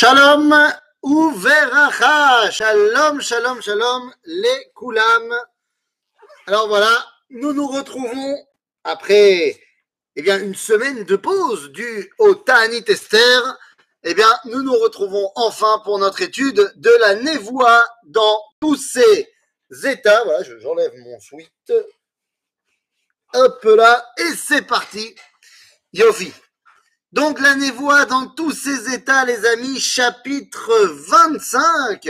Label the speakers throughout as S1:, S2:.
S1: Shalom Uveracha. Shalom, shalom, shalom, les Koulam. Alors voilà, nous nous retrouvons après eh bien, une semaine de pause du au Ta'anit Esther. Eh bien, nous nous retrouvons enfin pour notre étude de la névoie dans tous ses états. Voilà, je- j'enlève mon sweat. Hop là, et c'est parti. Yofi. Donc la névoie dans tous ses états, les amis, chapitre 25.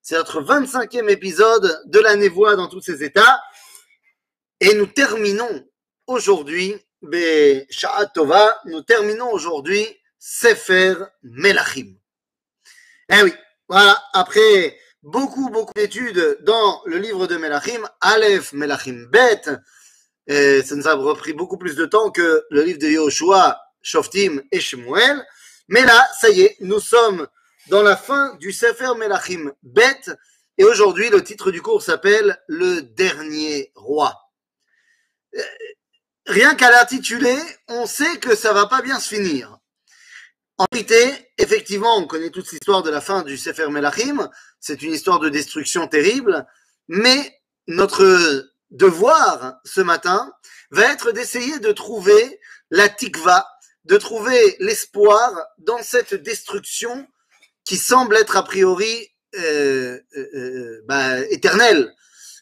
S1: C'est notre 25e épisode de la névoie dans tous ses états. Et nous terminons aujourd'hui, Tova, nous terminons aujourd'hui Sefer Melachim. Eh oui, voilà, après beaucoup, beaucoup d'études dans le livre de Melachim, Aleph, Melachim, Bet, et ça nous a repris beaucoup plus de temps que le livre de Yoshua, Shoftim et Shemuel. Mais là, ça y est, nous sommes dans la fin du Sefer Melachim Bet. Et aujourd'hui, le titre du cours s'appelle Le dernier roi. Euh, Rien qu'à l'intituler, on sait que ça va pas bien se finir. En réalité, effectivement, on connaît toute l'histoire de la fin du Sefer Melachim. C'est une histoire de destruction terrible. Mais notre devoir ce matin va être d'essayer de trouver la tikva, de trouver l'espoir dans cette destruction qui semble être a priori euh, euh, euh, bah, éternelle.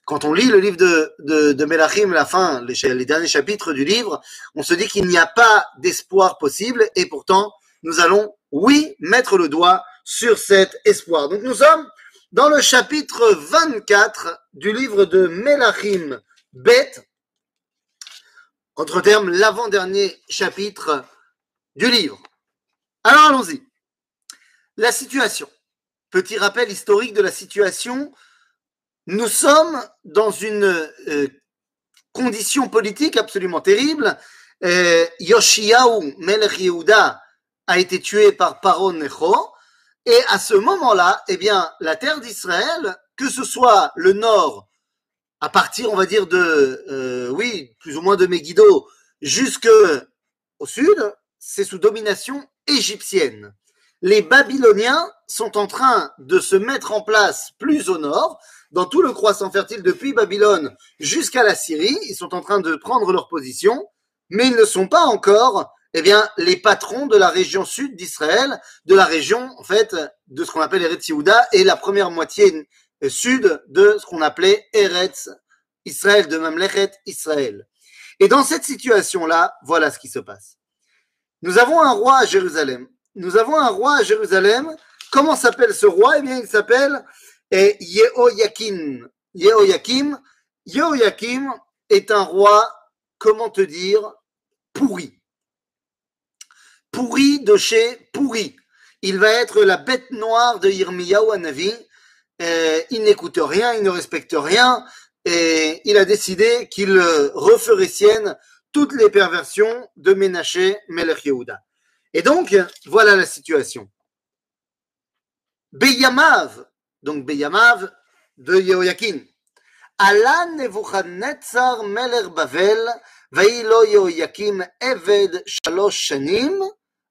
S1: Quand on lit le livre de, de, Melachim, la fin, les, derniers chapitres du livre, on se dit qu'il n'y a pas d'espoir possible et pourtant nous allons, oui, mettre le doigt sur cet espoir. Donc nous sommes dans le chapitre 24 du livre de Melachim Bet, entre termes, l'avant-dernier chapitre du livre. Alors allons-y. La situation. Petit rappel historique de la situation. Nous sommes dans une euh, condition politique absolument terrible. Euh, Yoshiaou Melech Yehuda a été tué par Paro Necho. Et à ce moment-là, eh bien, la terre d'Israël, que ce soit le nord, à partir, on va dire, de, euh, oui, plus ou moins de Megiddo, jusque au sud, c'est sous domination égyptienne. Les Babyloniens sont en train de se mettre en place plus au nord, dans tout le croissant fertile depuis Babylone jusqu'à la Syrie. Ils sont en train de prendre leur position, mais ils ne sont pas encore, eh bien, les patrons de la région sud d'Israël, de la région, en fait, de ce qu'on appelle Eretz Yehuda et la première moitié euh, sud de ce qu'on appelait Eretz Israël, de Mamlechet Israël. Et dans cette situation-là, voilà ce qui se passe. Nous avons un roi à Jérusalem. Nous avons un roi à Jérusalem. Comment s'appelle ce roi? Eh bien, il s'appelle eh, Yehoyakim. Yehoyakim. Est un roi, comment te dire, pourri. Pourri de chez pourri. Il va être la bête noire de Yirmiyahu. Euh, il n'écoute rien, il ne respecte rien, et il a décidé qu'il euh, referait sienne toutes les perversions de Ménaché Melech Yehuda. Et donc, voilà la situation. Beyamav, donc Beyamav de Yehoyakin. עלה נבוכדנצר מלך בבל, ויהי לו יהויקים עבד שלוש שנים,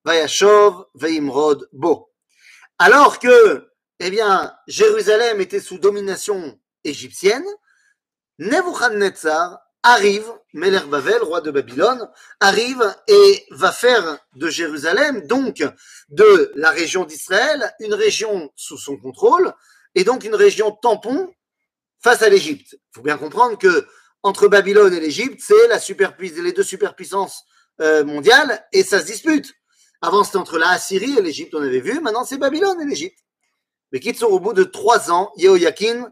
S1: וישוב וימרוד בו. Alors que, eh bien, Jérusalem était sous domination égyptienne, Nebuchadnezzar arrive, Melech Bavel, roi de Babylone, arrive et va faire de Jérusalem, donc de la région d'Israël, une région sous son contrôle, et donc une région tampon face à l'Égypte. Il faut bien comprendre que entre Babylone et l'Égypte, c'est la les deux superpuissances euh, mondiales, et ça se dispute. Avant, c'était entre la Assyrie et l'Égypte, on avait vu. Maintenant, c'est Babylone et l'Égypte. Mais Kitsour, au bout de trois ans, Yehoyakin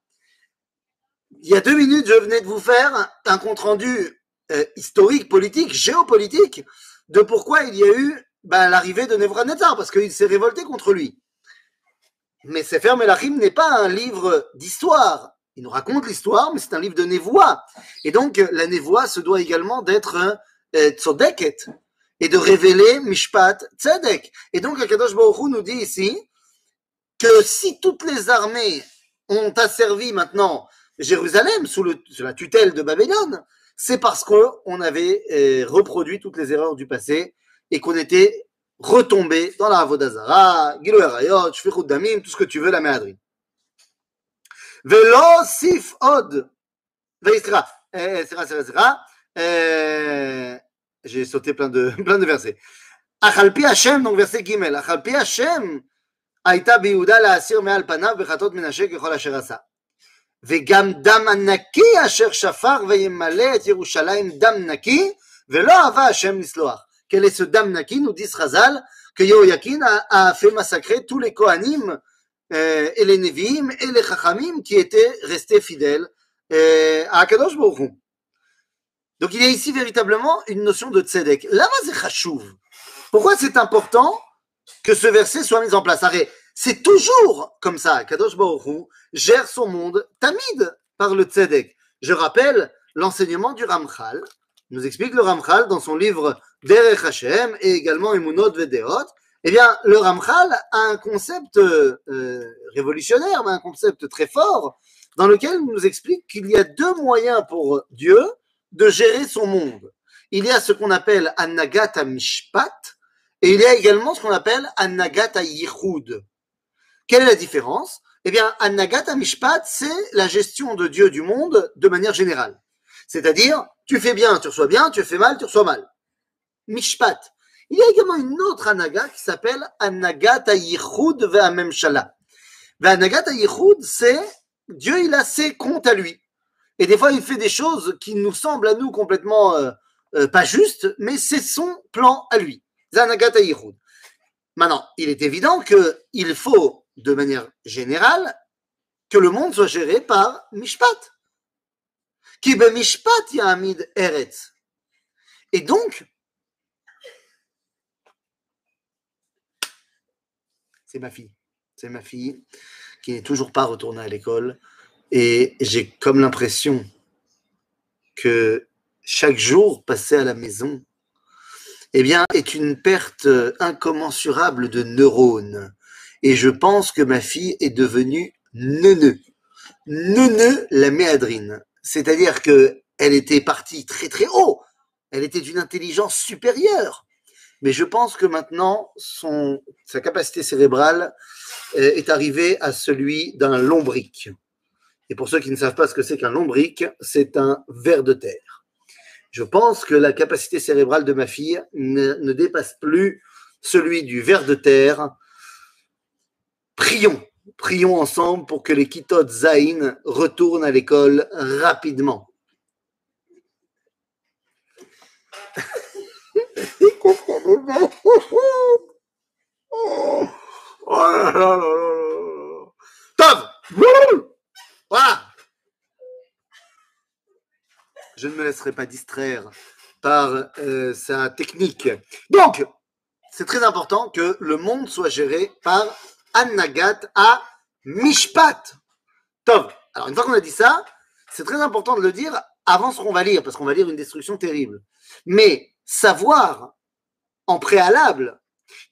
S1: Il y a deux minutes, je venais de vous faire un compte-rendu euh, historique, politique, géopolitique, de pourquoi il y a eu ben, l'arrivée de Nebuchadnezzar, parce qu'il s'est révolté contre lui. Mais Sefer Melachim n'est pas un livre d'histoire. Il nous raconte l'histoire, mais c'est un livre de névoie. Et donc, la névoie se doit également d'être euh, tzodeket et de révéler mishpat tzedek. Et donc, Akadosh Baruch nous dit ici que si toutes les armées ont asservi maintenant Jérusalem sous, le, sous la tutelle de Babylone, c'est parce qu'on avait euh, reproduit toutes les erreurs du passé et qu'on était retombé dans la Avodazara, Gilou Erayot, Shfichut Damim, tout ce que tu veux, la Méadrine. Velo Sif Od, Veisra, eh, eh, eh, j'ai sauté plein de, plein de versets. Achalpi Hashem, donc verset Gimel, Achalpi Hashem, Aïta Biouda la Asir Meal Panav, Bechatot Menashe, Kechol וגם דם הנקי אשר שפר וימלא את ירושלים דם נקי, ולא אהבה השם לסלוח. Quel est ce dam naki Nous disent Chazal que Yehoyakin a, a, fait massacrer tous les Kohanim euh, et les Nevi'im et les Chachamim qui étaient restés fidèles euh, à Akadosh Baruch Hu. Donc il y a ici véritablement une notion de tzedek. Lama c'est chashuv. Pourquoi c'est important que ce verset soit mis en place Arrête, c'est toujours comme ça. Kadosh Baruch Hu gère son monde tamid par le tzedek. Je rappelle l'enseignement du Ramchal, nous explique le Ramchal dans son livre Derech Hashem et également Emunot Vedeot. Eh bien, le Ramchal a un concept euh, révolutionnaire, mais un concept très fort, dans lequel il nous explique qu'il y a deux moyens pour Dieu de gérer son monde. Il y a ce qu'on appelle Anagata Mishpat, et il y a également ce qu'on appelle Anagata Yichud. Quelle est la différence? Eh bien, Anagata Mishpat, c'est la gestion de Dieu du monde de manière générale. C'est-à-dire, tu fais bien, tu reçois bien, tu fais mal, tu reçois mal. Mishpat. Il y a également une autre anaga qui s'appelle Anagat Yichud Ve'amemshala. Anagat Yichud, c'est Dieu, il a ses comptes à lui. Et des fois, il fait des choses qui nous semblent à nous complètement euh, euh, pas justes, mais c'est son plan à lui. Zanagat Yichud. Maintenant, il est évident qu'il faut, de manière générale, que le monde soit géré par Mishpat. Qui be Mishpat Yamid Eretz. Et donc, c'est ma fille. C'est ma fille qui n'est toujours pas retournée à l'école. Et j'ai comme l'impression que chaque jour passé à la maison, eh bien, est une perte incommensurable de neurones. Et je pense que ma fille est devenue neuneu. Neuneu la méadrine. C'est-à-dire que elle était partie très très haut. Elle était d'une intelligence supérieure. Mais je pense que maintenant, sa capacité cérébrale euh, est arrivée à celui d'un lombric. Et pour ceux qui ne savent pas ce que c'est qu'un lombric, c'est un ver de terre. Je pense que la capacité cérébrale de ma fille ne, ne dépasse plus celui du ver de terre. Prions Prions ensemble pour que les Kitot Zain retournent à l'école rapidement. Voilà Je ne me laisserai pas distraire par euh, sa technique. Donc, c'est très important que le monde soit géré par Annagat à Mishpat. Tov. Alors, une fois qu'on a dit ça, c'est très important de le dire avant ce qu'on va lire, parce qu'on va lire une destruction terrible. Mais savoir en préalable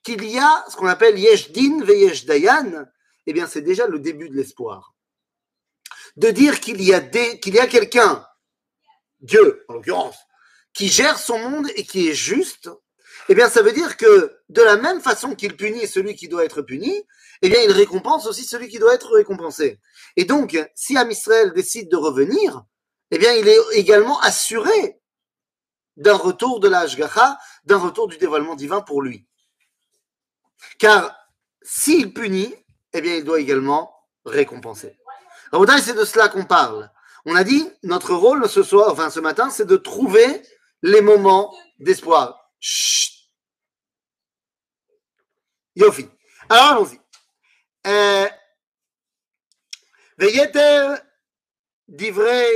S1: qu'il y a ce qu'on appelle Yesh Din ve Yesh Dayan, eh bien, c'est déjà le début de l'espoir. De dire qu'il y a, qu'il y a quelqu'un, Dieu en l'occurrence, qui gère son monde et qui est juste, eh bien, ça veut dire que de la même façon qu'il punit celui qui doit être puni, eh bien, il récompense aussi celui qui doit être récompensé. Et donc, si Am Israël décide de revenir, eh bien, il est également assuré d'un retour de la d'un retour du dévoilement divin pour lui. Car s'il punit, eh bien, il doit également récompenser. c'est de cela qu'on parle. On a dit, notre rôle ce soir, enfin ce matin, c'est de trouver les moments d'espoir. Yofi. Alors allons-y. ויתר דברי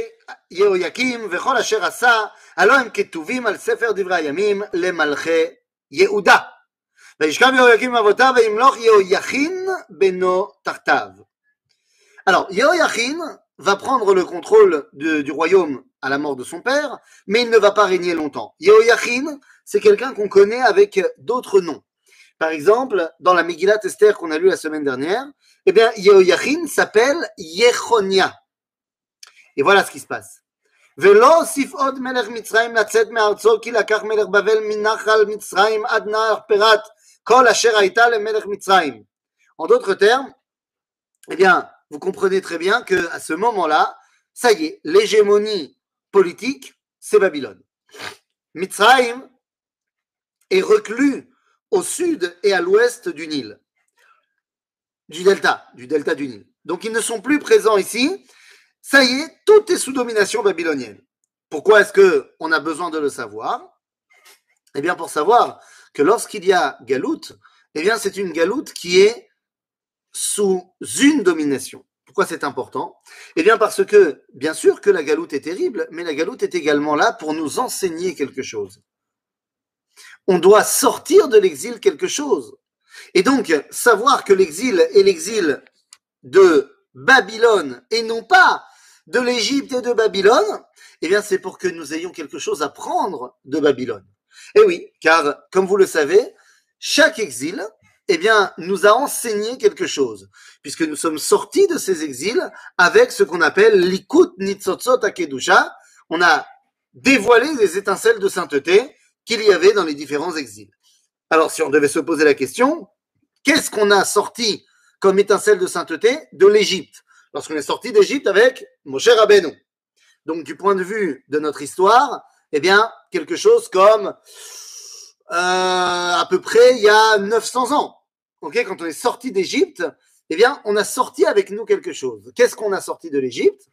S1: יהויקים וכל אשר עשה, הלא הם כתובים על ספר דברי הימים למלכי יהודה. Alors, Yehoyachin va prendre le contrôle du royaume à la mort de son père, mais il ne va pas régner longtemps. Yehoyachin, c'est quelqu'un qu'on connaît avec d'autres noms. Par exemple, dans la Megillat Esther qu'on a lu la semaine dernière, eh bien, Yehoyachin s'appelle Yechonia. Et voilà ce qui se passe. ולא הוסיף עוד מלך מצרים לצאת מארצו כי לקח מלך בבל מנחל מצרים עד נהר פירת כל אשר הייתה למלך מצרים. En d'autres termes, eh bien, vous comprenez très bien que à ce moment-là, ça y est, l'hégémonie politique, c'est Babylone. Mitzrayim est reclus au sud et à l'ouest du Nil, du delta, du delta du Nil. Donc ils ne sont plus présents ici. Ça y est, tout est sous domination babylonienne. Pourquoi est-ce que on a besoin de le savoir? Eh bien, pour savoir que lorsqu'il y a galoute, eh bien, c'est une galoute qui est sous une domination. Pourquoi c'est important? Eh bien parce que, bien sûr que la galoute est terrible, mais la galoute est également là pour nous enseigner quelque chose. On doit sortir de l'exil quelque chose. Et donc, savoir que l'exil est l'exil de Babylone et non pas de l'Égypte et de Babylone, eh bien c'est pour que nous ayons quelque chose à prendre de Babylone. Et oui, car comme vous le savez, chaque exil eh bien, nous a enseigné quelque chose, puisque nous sommes sortis de ces exils avec ce qu'on appelle l'ikut nitzotzot akedusha. On a dévoilé les étincelles de sainteté qu'il y avait dans les différents exils. Alors, si on devait se poser la question, qu'est-ce qu'on a sorti comme étincelle de sainteté de l'Égypte Lorsqu'on est sorti d'Égypte avec Moshe Rabbeinu? Donc, du point de vue de notre histoire, eh bien, quelque chose comme euh, à peu près il y a 900 ans. Quand on est sorti d'Égypte, eh bien, on a sorti avec nous quelque chose. Qu'est-ce qu'on a sorti de l'Égypte?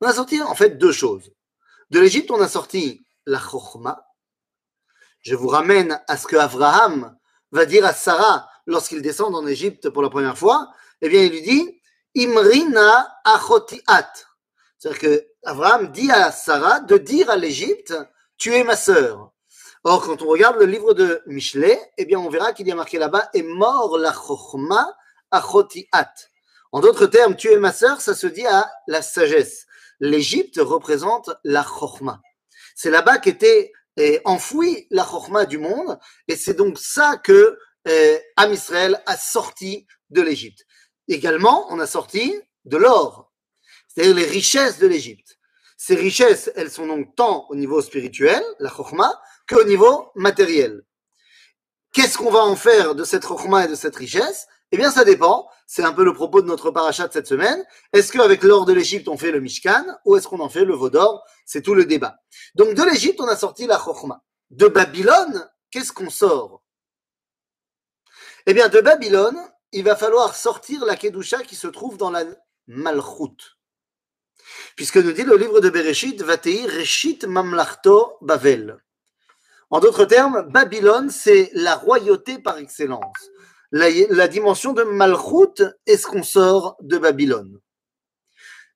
S1: On a sorti en fait deux choses. De l'Égypte, on a sorti la chokhma. Je vous ramène à ce que Abraham va dire à Sarah lorsqu'il descend en Égypte pour la première fois. Eh bien, il lui dit Imrina achotiat. C'est-à-dire que Abraham dit à Sarah de dire à l'Égypte Tu es ma sœur. Or, quand on regarde le livre de Michelet, eh bien, on verra qu'il y a marqué là-bas est mort la chokhma achotiat. En d'autres termes, tu es ma sœur, ça se dit à la sagesse. L'Égypte représente la chokhma. C'est là-bas qu'était eh, enfouie la chokhma du monde, et c'est donc ça que Israël a sorti de l'Égypte. Également, on a sorti de l'or, c'est-à-dire les richesses de l'Égypte. Ces richesses, elles sont donc tant au niveau spirituel, la chokhma, qu'au niveau matériel. Qu'est-ce qu'on va en faire de cette rochma et de cette richesse? Eh bien, ça dépend. C'est un peu le propos de notre parachat de cette semaine. Est-ce qu'avec l'or de l'Égypte, on fait le Mishkan ou est-ce qu'on en fait le veau d'or C'est tout le débat. Donc, de l'Égypte, on a sorti la chokhma. De Babylone, qu'est-ce qu'on sort? Eh bien, de Babylone, il va falloir sortir la Kedusha qui se trouve dans la Malchut. Puisque nous dit le livre de Bereshit, Vatei Reshit Mamlachto Bavel. En d'autres termes, Babylone, c'est la royauté par excellence. La, dimension de Malchut est ce qu'on sort de Babylone.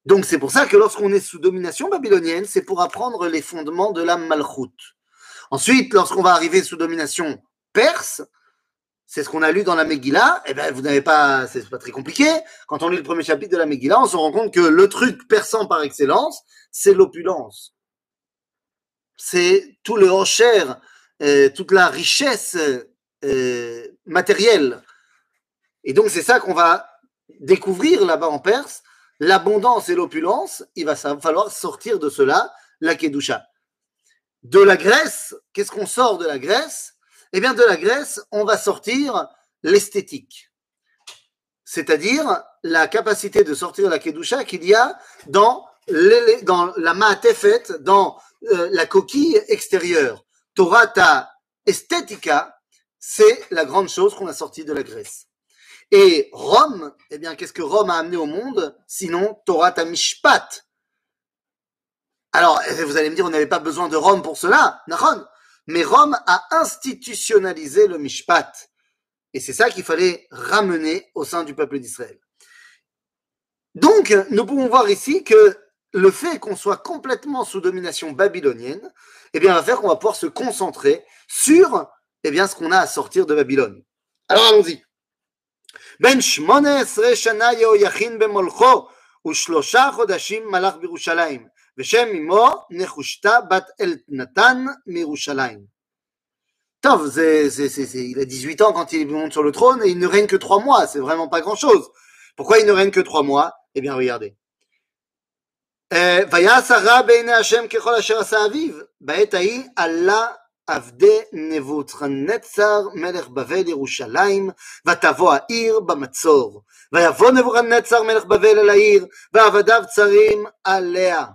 S1: Donc c'est pour ça que lorsqu'on est sous domination babylonienne, c'est pour apprendre les fondements de la Malchut. Ensuite, lorsqu'on va arriver sous domination perse, c'est ce qu'on a lu dans la Megillah, eh ben vous n'avez pas, c'est pas très compliqué. Quand on lit le premier chapitre de la Megillah, on se rend compte que le truc persan par excellence, c'est l'opulence c'est tout le hocher, euh, toute la richesse euh, matérielle. Et donc, c'est ça qu'on va découvrir là-bas en Perse. L'abondance et l'opulence, il va falloir sortir de cela la Kedusha. De la Grèce, qu'est-ce qu'on sort de la Grèce? Eh bien, de la Grèce, on va sortir l'esthétique. C'est-à-dire la capacité de sortir la Kedusha qu'il y a dans, dans la dans euh, la coquille extérieure. Torata Estetica, c'est la grande chose qu'on a sortie de la Grèce. Et Rome, eh bien, qu'est-ce que Rome a amené au monde Sinon, Torata Mishpat. Alors, eh, vous allez me dire, on n'avait pas besoin de Rome pour cela, Mais Rome a institutionnalisé le Mishpat. Et c'est ça qu'il fallait ramener au sein du peuple d'Israël. Donc, nous pouvons voir ici que le fait qu'on soit complètement sous domination babylonienne, eh bien, va faire qu'on va pouvoir se concentrer sur eh bien, ce qu'on a à sortir de Babylone. Alors allons-y Ben shmone esre shana Yehoyachin במולכו ושלושה חודשים מלך בירושלים, ושם אמו נחושתה בת אלנתן מירושלים. Tov, c'est, c'est, c'est, c'est- il a 18 ans quand il monte sur le trône et il ne règne que trois mois, c'est vraiment pas grand-chose. Pourquoi il ne règne que trois mois Eh bien, regardez. אה, ויעש הרע בעיני השם ככל אשר עשה אביו. בעת ההיא עלה עבדי נבוכדנצר מלך בבל ירושלים, ותבוא העיר במצור. ויבוא נבוכדנצר מלך בבל אל העיר, ועבדיו צרים עליה.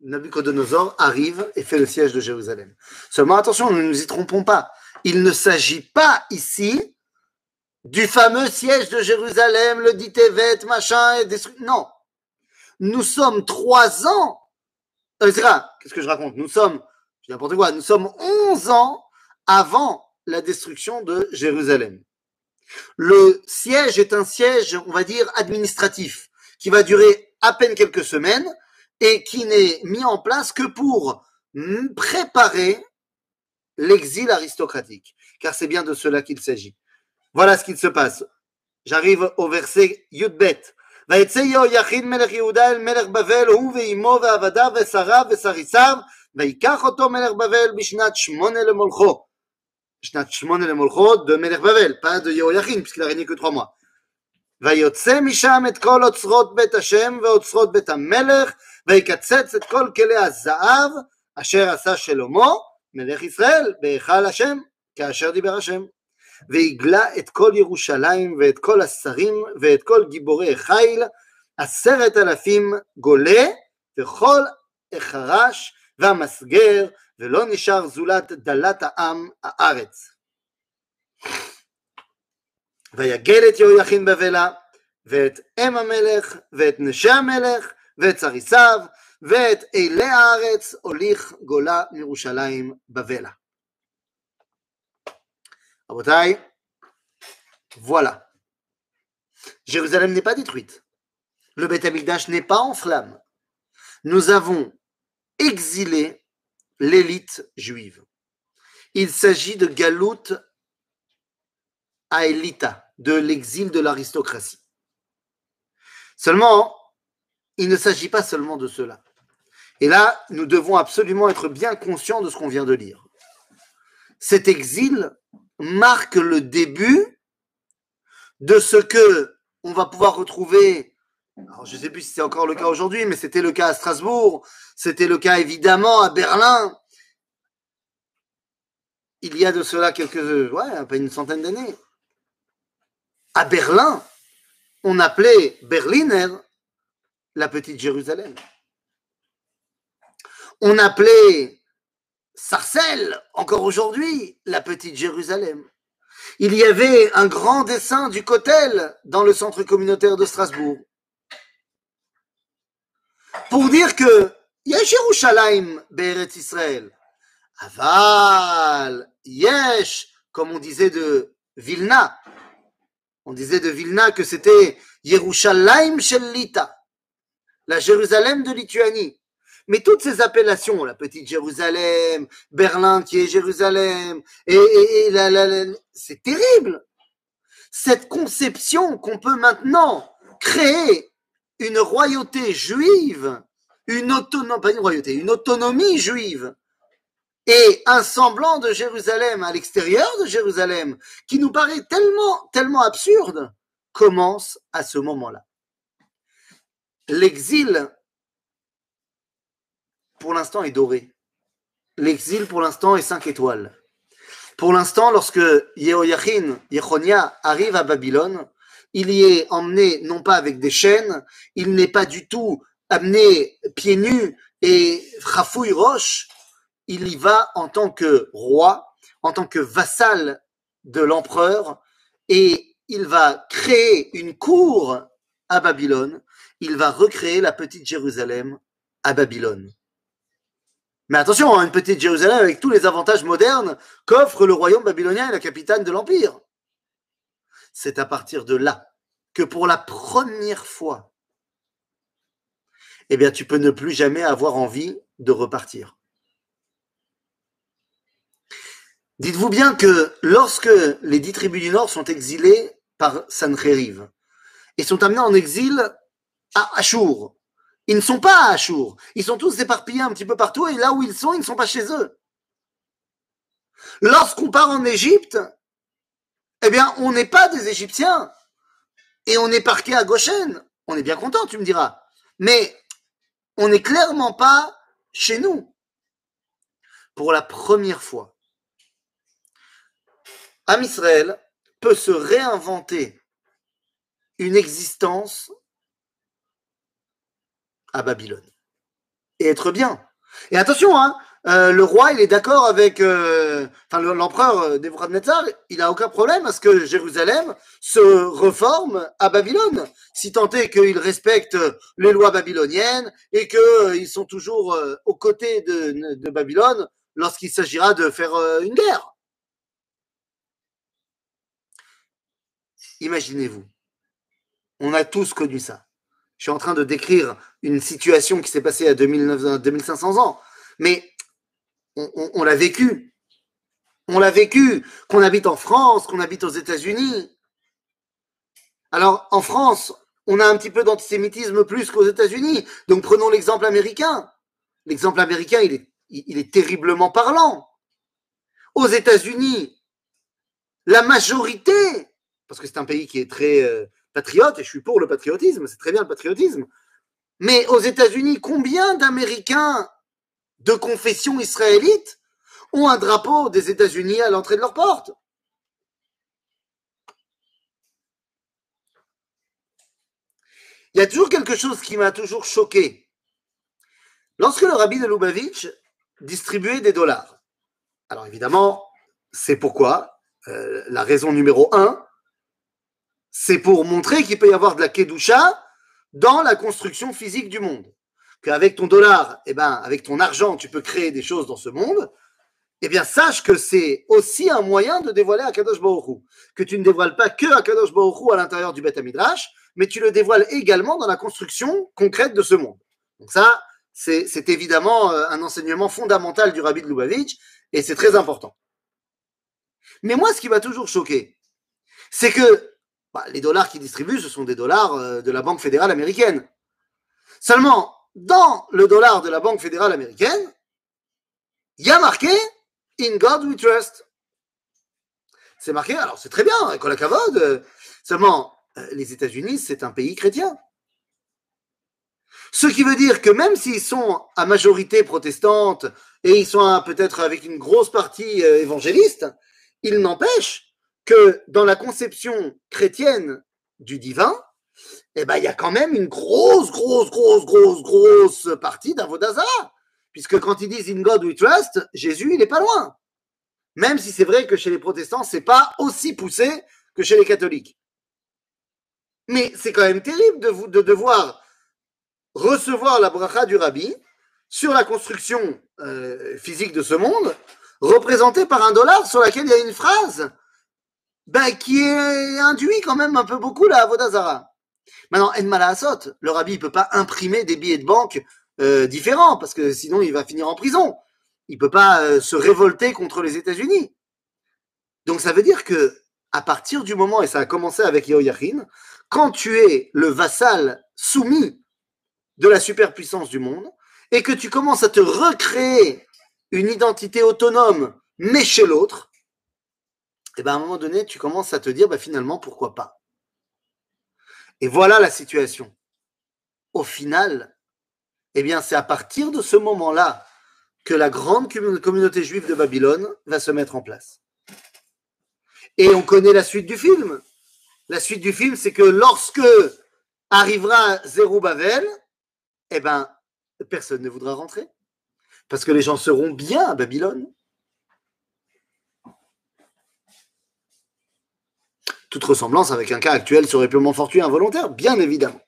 S1: Nabucodonosor arrive et fait le siège de Jérusalem. Seulement attention, ne nous y trompons pas. Il ne s'agit pas ici du fameux siège de Jérusalem, le dit Tevet, machin, et des... Non. Nous sommes trois ans. Euh, c'est grave. Qu'est-ce que je raconte? Nous sommes, je dis n'importe quoi, nous sommes onze ans avant la destruction de Jérusalem. Le siège est un siège, on va dire, administratif, qui va durer à peine quelques semaines et qui n'est mis en place que pour préparer l'exil aristocratique. Car c'est bien de cela qu'il s'agit. Voilà ce qu'il se passe. J'arrive au verset Yudbet. ויצא יהויכין מלך יהודה אל מלך בבל, הוא ואימו ועבדיו ושריו וסריסיו, ויקח אותו מלך בבל בשנת שמונה למולכו. שנת שמונה למולכו de מלך בבל, de יהויכין, régné que trois mois. ויוצא משם את כל אוצרות בית השם ואוצרות בית המלך, ויקצץ את כל כלי הזהב אשר עשה שלמה, מלך ישראל, בהיכל השם, כאשר דיבר השם. והגלה את כל ירושלים ואת כל השרים ואת כל גיבורי חיל, עשרת אלפים גולה וכל החרש והמסגר, ולא נשאר זולת דלת העם הארץ. ויגל את יהויכין בבלה, ואת אם המלך, ואת נשי המלך, ואת צריסיו, ואת אלי הארץ, הוליך גולה מירושלים בבלה. Voilà. Jérusalem n'est pas détruite. Le Beth n'est pas en flammes. Nous avons exilé l'élite juive. Il s'agit de Galout à Elita, de l'exil de l'aristocratie. Seulement, il ne s'agit pas seulement de cela. Et là, nous devons absolument être bien conscients de ce qu'on vient de lire. Cet exil marque le début de ce que on va pouvoir retrouver. Alors, je ne sais plus si c'est encore le cas aujourd'hui, mais c'était le cas à Strasbourg, c'était le cas évidemment à Berlin. Il y a de cela quelques, ouais, à peine une centaine d'années. À Berlin, on appelait Berliner la petite Jérusalem. On appelait Sarcelles, encore aujourd'hui, la petite Jérusalem. Il y avait un grand dessin du Kotel dans le centre communautaire de Strasbourg. Pour dire que Yesh Yerushalayim Be'eretz Israël. Aval, Yesh, comme on disait de Vilna. On disait de Vilna que c'était Yerushalayim Shellita, la Jérusalem de Lituanie. Mais toutes ces appellations, la petite Jérusalem, Berlin qui est Jérusalem, et, c'est terrible. Cette conception qu'on peut maintenant créer une royauté juive, une autonomie juive, et un semblant de Jérusalem à l'extérieur de Jérusalem, qui nous paraît tellement, tellement absurde, commence à ce moment-là. L'exil pour l'instant, est doré. L'exil, pour l'instant, est cinq étoiles. Pour l'instant, lorsque Yehoyachin, Yechonia arrive à Babylone, il y est emmené non pas avec des chaînes, il n'est pas du tout amené pieds nus et rafouille roche, il y va en tant que roi, en tant que vassal de l'empereur, et il va créer une cour à Babylone, il va recréer la petite Jérusalem à Babylone. Mais attention, hein, une petite Jérusalem avec tous les avantages modernes qu'offre le royaume babylonien et la capitale de l'Empire. C'est à partir de là que pour la première fois, eh bien, tu peux ne plus jamais avoir envie de repartir. Dites-vous bien que lorsque les dix tribus du Nord sont exilées par Sancheriv et sont amenés en exil à Achour, ils ne sont pas à Achour. Ils sont tous éparpillés un petit peu partout et là où ils sont, ils ne sont pas chez eux. Lorsqu'on part en Égypte, eh bien, on n'est pas des Égyptiens et on est parqué à Goshen. On est bien content, tu me diras. Mais on n'est clairement pas chez nous. Pour la première fois, Am Israël peut se réinventer une existence à Babylone et être bien. Et attention, hein, euh, le roi, il est d'accord avec, euh, l'empereur euh, Nebuchadnezzar, il n'a aucun problème à ce que Jérusalem se reforme à Babylone, si tant est qu'il respecte les lois babyloniennes et qu'ils sont toujours aux côtés de Babylone lorsqu'il s'agira de faire une guerre. Imaginez-vous, on a tous connu ça. Je suis en train de décrire une situation qui s'est passée à 2500 ans, mais on, l'a vécu. On l'a vécu, qu'on habite en France, qu'on habite aux États-Unis. Alors, en France, on a un petit peu d'antisémitisme plus qu'aux États-Unis. Donc, prenons l'exemple américain. L'exemple américain, il est, il est terriblement parlant. Aux États-Unis, la majorité, parce que c'est un pays qui est très euh, patriote, et je suis pour le patriotisme, c'est très bien le patriotisme, mais aux États-Unis, combien d'Américains de confession israélite ont un drapeau des États-Unis à l'entrée de leur porte. Il y a toujours quelque chose qui m'a toujours choqué. Lorsque le rabbi de Lubavitch distribuait des dollars, alors évidemment, c'est pourquoi, euh, la raison numéro un, c'est pour montrer qu'il peut y avoir de la kedusha dans la construction physique du monde qu'avec ton dollar, eh ben, avec ton argent, tu peux créer des choses dans ce monde, eh bien, sache que c'est aussi un moyen de dévoiler Akadosh Baruch Que tu ne dévoiles pas que Akadosh Baruch à l'intérieur du Beth Midrash, mais tu le dévoiles également dans la construction concrète de ce monde. Donc ça, c'est évidemment euh, un enseignement fondamental du Rabbi de Lubavitch, et c'est très important. Mais moi, ce qui m'a toujours choqué, c'est que bah, les dollars qu'ils distribuent, ce sont des dollars euh, de la Banque fédérale américaine. Seulement, dans le dollar de la Banque fédérale américaine, il y a marqué In God we trust. C'est marqué, alors c'est très bien, la cavode. Seulement, euh, les États-Unis, c'est un pays chrétien. Ce qui veut dire que même s'ils sont à majorité protestante et ils sont peut-être avec une grosse partie euh, évangéliste, il n'empêche que dans la conception chrétienne du divin, eh ben, il y a quand même une grosse, grosse, grosse, grosse, grosse partie d'Avodazara. Puisque quand ils disent In God we trust, Jésus, il n'est pas loin. Même si c'est vrai que chez les protestants, c'est pas aussi poussé que chez les catholiques. Mais c'est quand même terrible de, de devoir recevoir la bracha du rabbi sur la construction euh, physique de ce monde, représentée par un dollar sur laquelle il y a une phrase ben, qui est induit quand même un peu beaucoup la Avodazara. Maintenant, En le rabbi ne peut pas imprimer des billets de banque euh, différents parce que sinon il va finir en prison. Il peut pas euh, se révolter contre les États-Unis. Donc ça veut dire que à partir du moment, et ça a commencé avec Yehoyachin, quand tu es le vassal soumis de la superpuissance du monde et que tu commences à te recréer une identité autonome, mais chez l'autre, et eh ben à un moment donné, tu commences à te dire, bah, finalement, pourquoi pas? Et voilà la situation. Au final, eh bien, c'est à partir de ce moment-là que la grande communauté juive de Babylone va se mettre en place. Et on connaît la suite du film. La suite du film, c'est que lorsque arrivera Zerubbabel, eh ben, personne ne voudra rentrer. Parce que les gens seront bien à Babylone. Toute ressemblance avec un cas actuel serait purement fortuit involontaire, bien évidemment.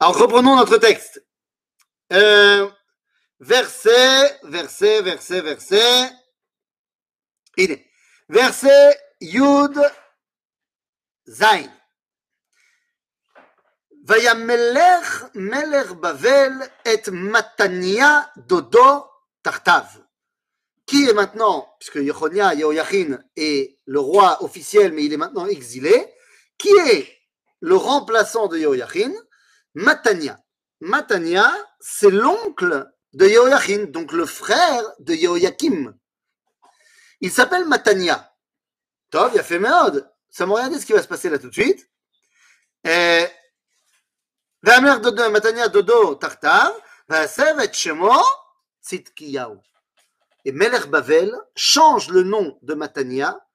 S1: Alors reprenons notre texte. Euh, verset, verset, verset, verset. Verset Yud Zain. Vayamelech melech Bavel et Matania dodo tartav. Qui est maintenant, puisque Yehonia, Yehoyachin est le roi officiel, mais il est maintenant exilé, qui est le remplaçant de Yehoyachin? Matania. Matania, c'est l'oncle de Yehoyachin, donc le frère de Yehoyakim. Il s'appelle Matania. Tov, il a fait méode. Ça m'a regardé ce qui va se passer là tout de suite. Et Matania Dodo Tartar, Shemo Tzitkiyahu. Et Melech Bavel change le nom de Matania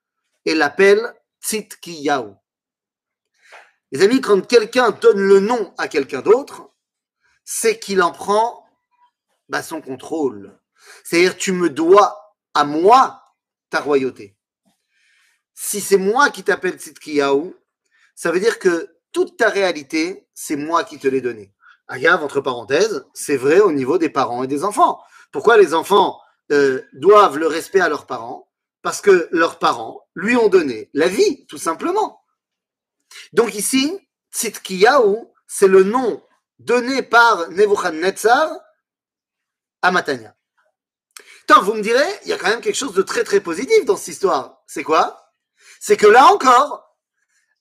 S1: et l'appelle Tzitkiyahu. Les amis, quand quelqu'un donne le nom à quelqu'un d'autre, c'est qu'il en prend bah, son contrôle. C'est-à-dire, tu me dois à moi ta royauté. Si c'est moi qui t'appelle Tzitkiyahu, ça veut dire que toute ta réalité, c'est moi qui te l'ai donnée. Agave, entre parenthèses, c'est vrai au niveau des parents et des enfants. Pourquoi les enfants euh, doivent le respect à leurs parents Parce que leurs parents lui ont donné la vie, tout simplement. Donc ici, Tzitkiyahu, c'est le nom donné par Nebuchadnezzar à Matania. Tant, vous me direz, il y a quand même quelque chose de très très positif dans cette histoire. C'est quoi? C'est que là encore,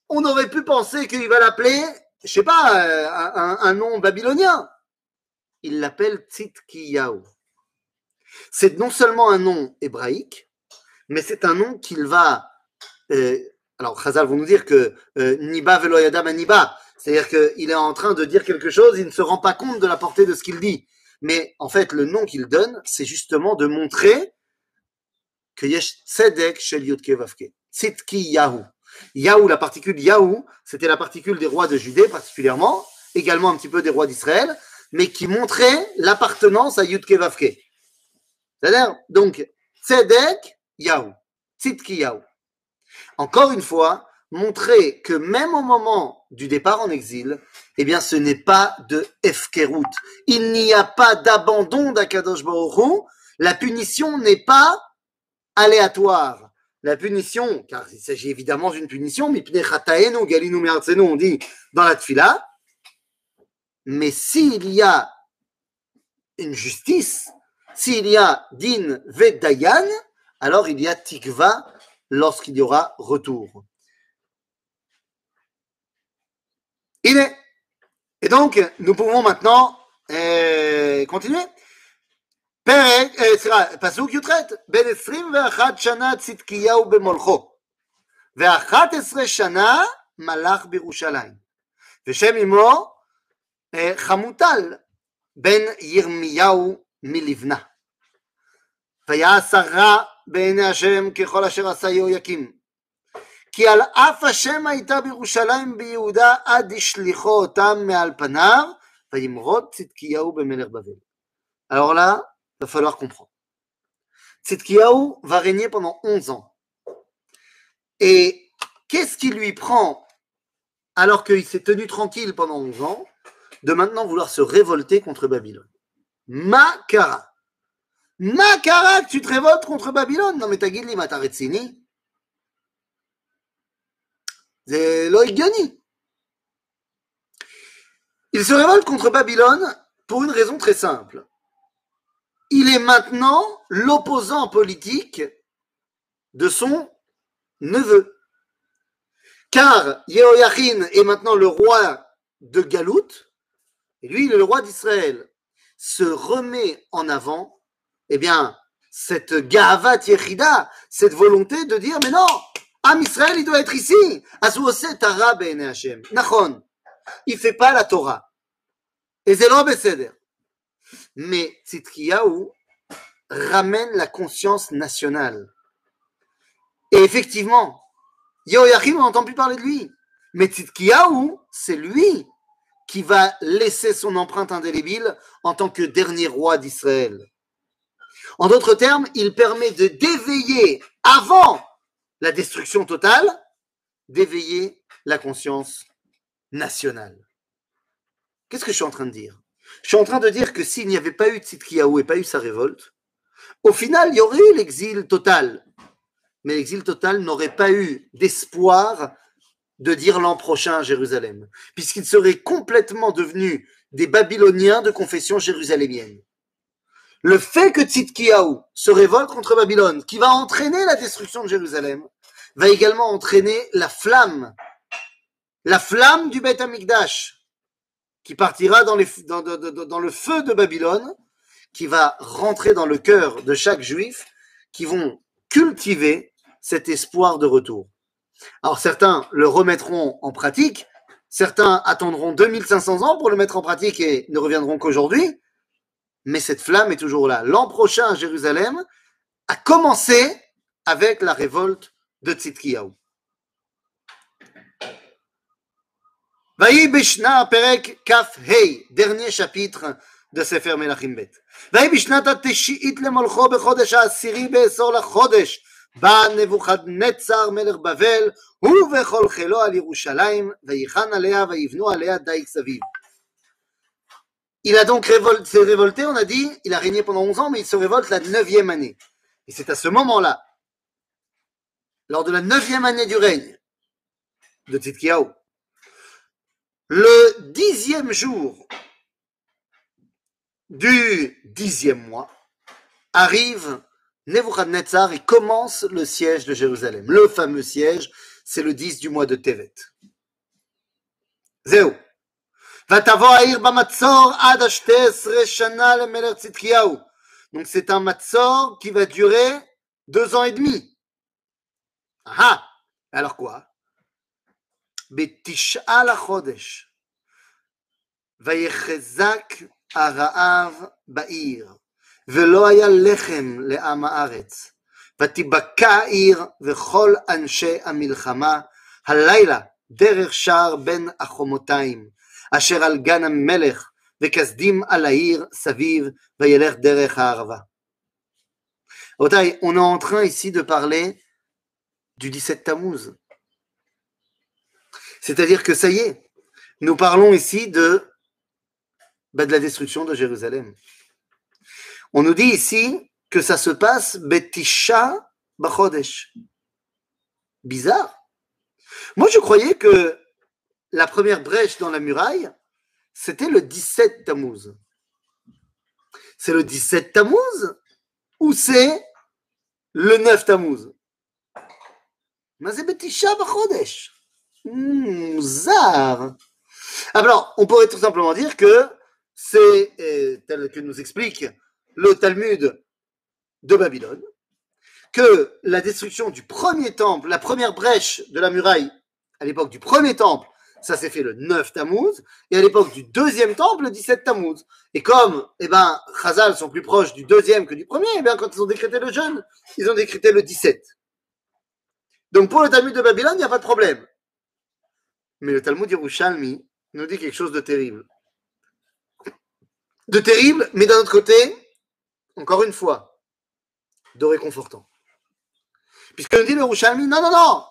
S1: on aurait pu penser qu'il va l'appeler, je sais pas, euh, un, nom babylonien. Il l'appelle Tzitkiyahu. C'est non seulement un nom hébraïque, mais c'est un nom qu'il va. Euh, alors, Chazal vont nous dire que euh, Niba veloyadam Niba, c'est-à-dire qu'il est en train de dire quelque chose, il ne se rend pas compte de la portée de ce qu'il dit. Mais en fait, le nom qu'il donne, c'est justement de montrer que Yesh Tzedek Shel Yudke Vavke. Tzidki Yahou. Yahou, la particule Yahou, c'était la particule des rois de Judée particulièrement, également un petit peu des rois d'Israël, mais qui montrait l'appartenance à Yudke Vavke. C'est-à-dire, donc, Tzedek Yahou. Tzidki Yahou. Encore une fois, montrer que même au moment du départ en exil, eh bien, ce n'est pas de Efkerut. Il n'y a pas d'abandon d'Akadosh Baruch La punition n'est pas aléatoire. La punition, car il s'agit évidemment d'une punition, on dit dans la tfila. Mais s'il y a une justice, s'il y a din vedayan, alors il y a tikva lorsqu'il y aura retour. Il est. Et donc, nous pouvons maintenant euh, continuer. פסוק י"ח, בן עשרים ואחת שנה צדקיהו במולכו, ואחת עשרה שנה מלך בירושלים, ושם אמו חמוטל, בן ירמיהו מלבנה. ויעש הרע בעיני השם ככל אשר עשה יהויקים, כי על אף השם הייתה בירושלים ביהודה עד השליחו אותם מעל פניו, וימרוד צדקיהו במלך בבל. Alors là, il va falloir comprendre. Tzidkiyahu va régner pendant 11 ans. Et qu'est-ce qui lui prend, alors qu'il s'est tenu tranquille pendant 11 ans, de maintenant vouloir se révolter contre Babylone Makara. Makara, tu te révoltes contre Babylone Non mais t'as dit, Mataretsini il se révolte contre Babylone pour une raison très simple. Il est maintenant l'opposant politique de son neveu. Car Yehoyachin est maintenant le roi de Galout, et lui, il est le roi d'Israël. Se remet en avant, eh bien, cette Gavat Yechida, cette volonté de dire, mais non, Am Israël, il doit être ici. Nachon. Il fait pas la Torah. Et c'est beseder. Mais Tzitkiyahu ramène la conscience nationale. Et effectivement, Yehoyachim, on n'entend plus parler de lui. Mais Tzitkiyahu, c'est lui qui va laisser son empreinte indélébile en tant que dernier roi d'Israël. En d'autres termes, il permet de d'éveiller avant la destruction totale, d'éveiller la conscience nationale. Qu'est-ce que je suis en train de dire? Je suis en train de dire que s'il n'y avait pas eu Tzidkiyahu et pas eu sa révolte, au final, il y aurait eu l'exil total. Mais l'exil total n'aurait pas eu d'espoir de dire l'an prochain à Jérusalem, puisqu'ils seraient complètement devenus des Babyloniens de confession jérusalémienne. le fait que Tzidkiyahu se révolte contre Babylone, qui va entraîner la destruction de Jérusalem, va également entraîner la flamme, la flamme du Beth Amikdash, qui partira dans, dans, le feu de Babylone, qui va rentrer dans le cœur de chaque juif, qui vont cultiver cet espoir de retour. Alors certains le remettront en pratique, certains attendront 2500 ans pour le mettre en pratique et ne reviendront qu'aujourd'hui, mais cette flamme est toujours là. L'an prochain à Jérusalem a commencé avec la révolte de Tzidkiyahu. Bishna dernier chapitre de Sefer Melachim בא נבוכדנצר מלך בבל, הוא וכל חילו על ירושלים, ויחן עליה ויבנו עליה די סביב. Il a donc révolté, s'est révolté, on a dit, il a régné pendant 11 ans, mais il se révolte la neuvième année. Et c'est à ce moment-là, lors de la neuvième année du règne de Tzidkiyahu, le dixième jour du dixième mois, arrive Nebuchadnezzar et commence le siège de Jérusalem. Le fameux siège, c'est le 10 du mois de Tevet. Donc c'est un matzor qui va durer deux ans et demi. Ah Alors quoi? Betish'al Araav Ba'ir ולא היה לחם לעם הארץ. ותיבקע העיר וכל אנשי המלחמה הלילה דרך שער בין החומותיים, אשר על גן המלך, וכסדים על העיר סביב, וילך דרך הערבה. רבותיי, on est en train ici de parler du 17 Tammuz. C'est-à-dire que ça y est, nous parlons ici de, bah, de la destruction de Jérusalem. On nous dit ici que ça se passe Betisha Bachodesh. Bizarre. Moi, je croyais que la première brèche dans la muraille, c'était le 17 Tammuz. C'est le 17 Tammuz ou c'est le 9 Tammuz? Mais c'est Betisha Bachodesh. Hmm, zar. Alors, on pourrait tout simplement dire que c'est, euh, tel que nous explique le Talmud de Babylone, que la destruction du premier temple, la première brèche de la muraille à l'époque du premier temple, ça s'est fait le 9 Tammuz, et à l'époque du deuxième temple, le 17 Tammuz. Et comme, eh ben, Chazal sont plus proches du deuxième que du premier, eh bien, quand ils ont décrété le jeûne, ils ont décrété le 17. Donc, pour le Talmud de Babylone, il n'y a pas de problème. Mais le Talmud Yerushalmi nous dit quelque chose de terrible. De terrible, mais d'un autre côté, encore une fois, de réconfortant. Puisque dit le Yerushalmi, non, non, non,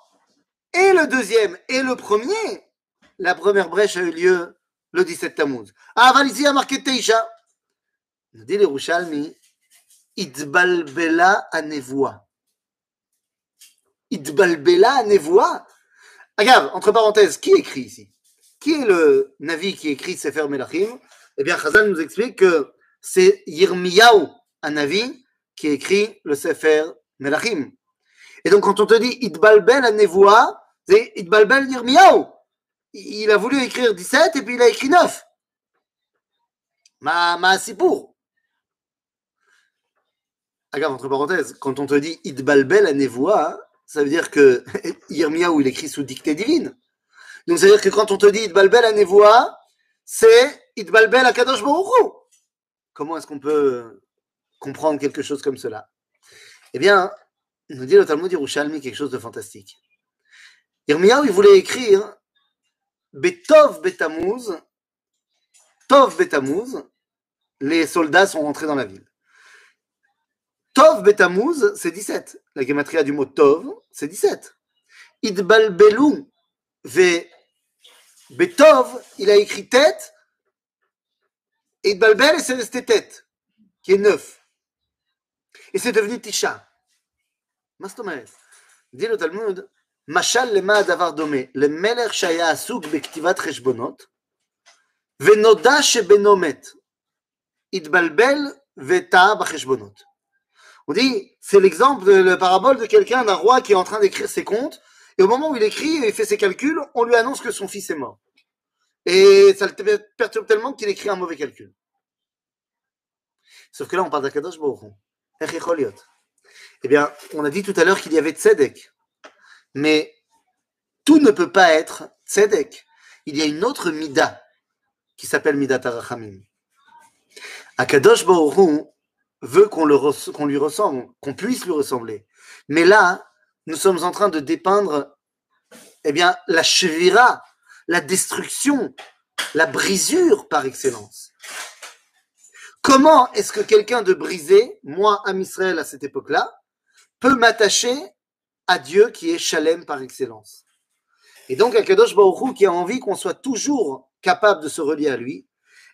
S1: et le deuxième et le premier, la première brèche a eu lieu le 17 Tammuz. Ah, ici a marqué Teisha. Nous dit le Yerushalmi, Idbalbela anevoa. Idbalbela anevoa. Regarde, entre parenthèses, qui écrit ici? Qui est le Navi qui écrit Sefer Melachim? Eh bien, Chazal nous explique que c'est Yirmiyahu, un Navi, qui écrit le Sefer Melachim. Et donc, quand on te dit Idbalbel Anevoa, c'est Idbalbel Yirmiyahu. Il a voulu écrire 17 et puis il a écrit 9. Ma, ma pour. Regarde, entre parenthèses, quand on te dit Idbalbel Anevoa, ça veut dire que où il écrit sous dictée divine. Donc, ça veut dire que quand on te dit Itbalbel Anevoa, c'est Itbalbel Akadosh Baruch Comment est-ce qu'on peut comprendre quelque chose comme cela Eh bien, nous dit le Talmud Yerushalmi quelque chose de fantastique. Yirmiyahu, il voulait écrire Betov Betamuz, Tov Betamuz, les soldats sont rentrés dans la ville. Tov Betamuz, c'est 17. La gematria du mot Tov, c'est 17. Idbalbelu ve Betov, il a écrit tête. Idbalbel, c'est resté tête, qui est 9. Et c'est devenu Tisha. Dit le Talmud, Machal asuk bektivat veta. On dit, c'est l'exemple de la parabole de quelqu'un, d'un roi qui est en train d'écrire ses comptes, et au moment où il écrit et fait ses calculs, on lui annonce que son fils est mort. Et ça le perturbe tellement qu'il écrit un mauvais calcul. Sauf que là, on parle d'Akadosh Baruch eh bien, on a dit tout à l'heure qu'il y avait Tzedek. Mais tout ne peut pas être Tzedek. Il y a une autre Mida qui s'appelle Mida Tarachamim. Akadosh Baruch veut qu'on lui ressemble, qu'on puisse lui ressembler. Mais là, nous sommes en train de dépeindre eh bien, la chevira, la destruction, la brisure par excellence. Comment est-ce que quelqu'un de brisé, moi, à Israël à cette époque-là, peut m'attacher à Dieu qui est Shalem par excellence? Et donc, Akadosh Baruch qui a envie qu'on soit toujours capable de se relier à lui,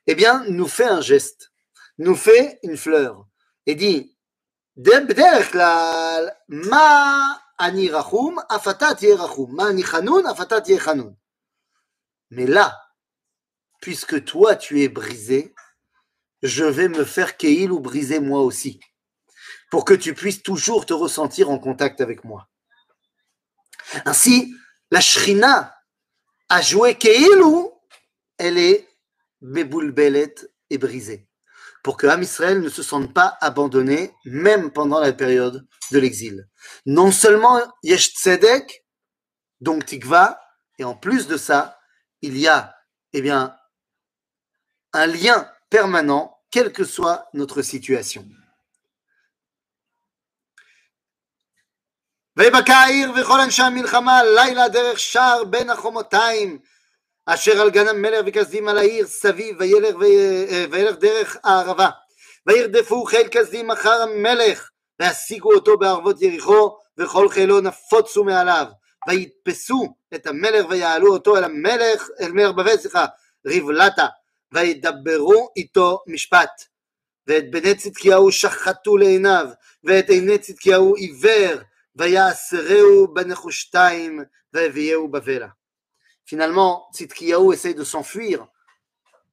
S1: eh bien, nous fait un geste, nous fait une fleur, et dit ma ani rachum, afatat rachum, ma ani chanun, afatat chanun. Mais là, puisque toi tu es brisé, je vais me faire keil ou briser moi aussi, pour que tu puisses toujours te ressentir en contact avec moi. Ainsi, la shrina a joué ou elle est belet et brisée pour que Am Israël ne se sente pas abandonné, même pendant la période de l'exil. Non seulement Yesh Tzedek, donc Tikva, et en plus de ça, il y a eh bien, un lien permanent, quelle que soit notre situation. אשר על גנם מלך וכסדים על העיר סביב וילך, וילך דרך הערבה וירדפו חיל כסדים אחר המלך והשיגו אותו בערבות יריחו וכל חילו נפוצו מעליו ויתפסו את המלך ויעלו אותו אל המלך, אל מלך בבל, סליחה, ריבלתה וידברו איתו משפט ואת בני צדקיהו שחטו לעיניו ואת עיני צדקיהו עיוור ויעשרהו בנחושתיים והביאהו בבלה Finalement, Tzidkiyahu essaye de s'enfuir.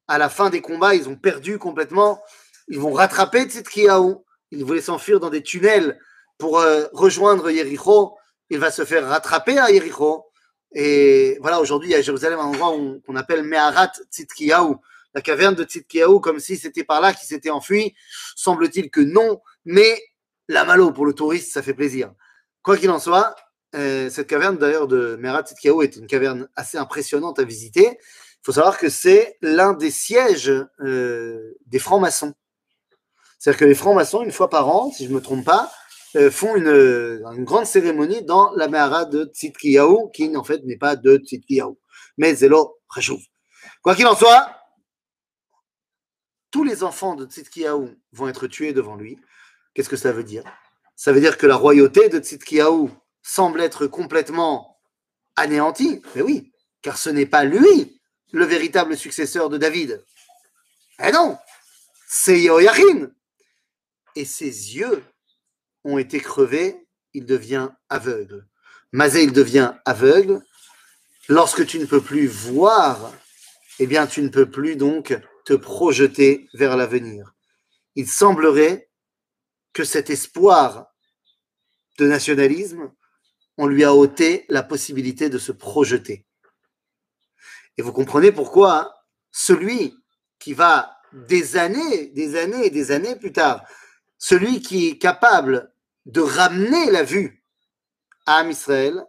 S1: À la fin des combats, ils ont perdu complètement. Ils vont rattraper Tzidkiyahu. Ils voulaient s'enfuir dans des tunnels pour euh, rejoindre Yericho. Il va se faire rattraper à Yericho. Et voilà, aujourd'hui, à Jérusalem, un endroit qu'on appelle Meharat Tzidkiyahu, la caverne de Tzidkiyahu, comme si c'était par là qu'il s'était enfui. Semble-t-il que non, mais la malo pour le touriste, ça fait plaisir. Quoi qu'il en soit, euh, cette caverne d'ailleurs de Merat Tzidkiyahu est une caverne assez impressionnante à visiter. Il faut savoir que c'est l'un des sièges euh, des francs-maçons. C'est-à-dire que les francs-maçons, une fois par an, si je ne me trompe pas, euh, font une, grande cérémonie dans la Mehara de Tzidkiyahu, qui en fait n'est pas de Tzidkiyahu, mais Zelo Khashouv. Quoi qu'il en soit, les enfants de Tzidkiyahu vont être tués devant lui. Qu'est-ce que ça veut dire? Ça veut dire que la royauté de Tzidkiyahu semble être complètement anéanti. Mais oui, car ce n'est pas lui le véritable successeur de David. Eh non, c'est Yoyachin. Et ses yeux ont été crevés, il devient aveugle. Mazé, il devient aveugle. Lorsque tu ne peux plus voir, eh bien, tu ne peux plus donc te projeter vers l'avenir. Il semblerait que cet espoir de nationalisme on lui a ôté la possibilité de se projeter. Et vous comprenez pourquoi celui qui va des années, des années et des années plus tard, celui qui est capable de ramener la vue à Israël,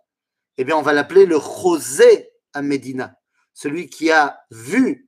S1: eh bien, on va l'appeler le José à Médina, celui qui a vu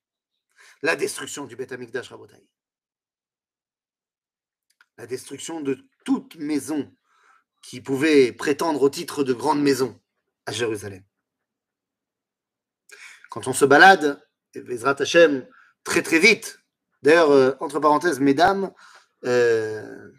S1: La destruction du Beth Amikdash Rabotai. La destruction de toute maison qui pouvait prétendre au titre de grande maison à Jérusalem. Quand on se balade, Vezrat Hashem, très très vite, d'ailleurs, euh, entre parenthèses, mesdames, euh,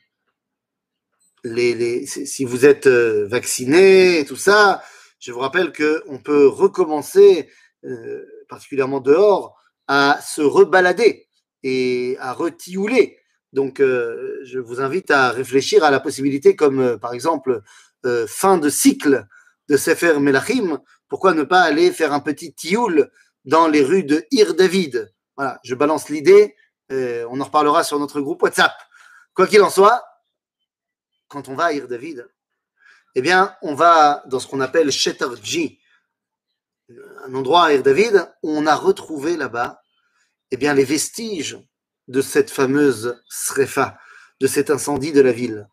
S1: si vous êtes euh, vacciné et tout ça, je vous rappelle qu'on peut recommencer, euh, particulièrement dehors, à se rebalader et à retiouler. Donc, euh, je vous invite à réfléchir à la possibilité, comme euh, par exemple euh, fin de cycle de Sefer Melachim, pourquoi ne pas aller faire un petit tioul dans les rues de Ir David? Voilà, je balance l'idée, on en reparlera sur notre groupe WhatsApp. Quoi qu'il en soit, quand on va à Ir David, eh bien, on va dans ce qu'on appelle Shetarji, un endroit à Ir David où on a retrouvé là-bas eh bien, les vestiges de cette fameuse srefa, de cet incendie de la ville.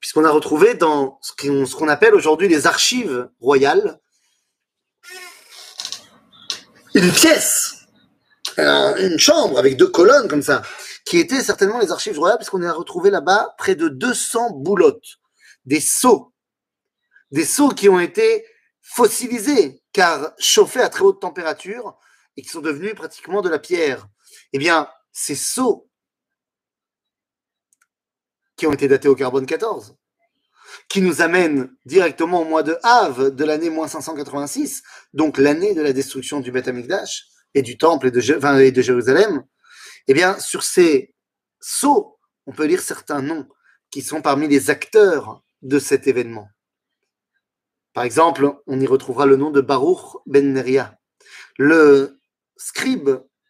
S1: Puisqu'on a retrouvé dans ce qu'on appelle aujourd'hui les archives royales une pièce, un- une chambre avec deux colonnes comme ça, qui étaient certainement les archives royales, puisqu'on a retrouvé là-bas près de 200 boulottes, des seaux, des seaux qui ont été fossilisés, car chauffés à très haute température et qui sont devenus pratiquement de la pierre. Eh bien, ces seaux qui ont été datés au carbone 14, qui nous amènent directement au mois de Av de l'année moins 586, donc l'année de la destruction du Beth Amikdash et du temple et de Jérusalem, eh bien, sur ces sceaux, on peut lire certains noms qui sont parmi les acteurs de cet événement. Par exemple, on y retrouvera le nom de Baruch ben Neria, le scribe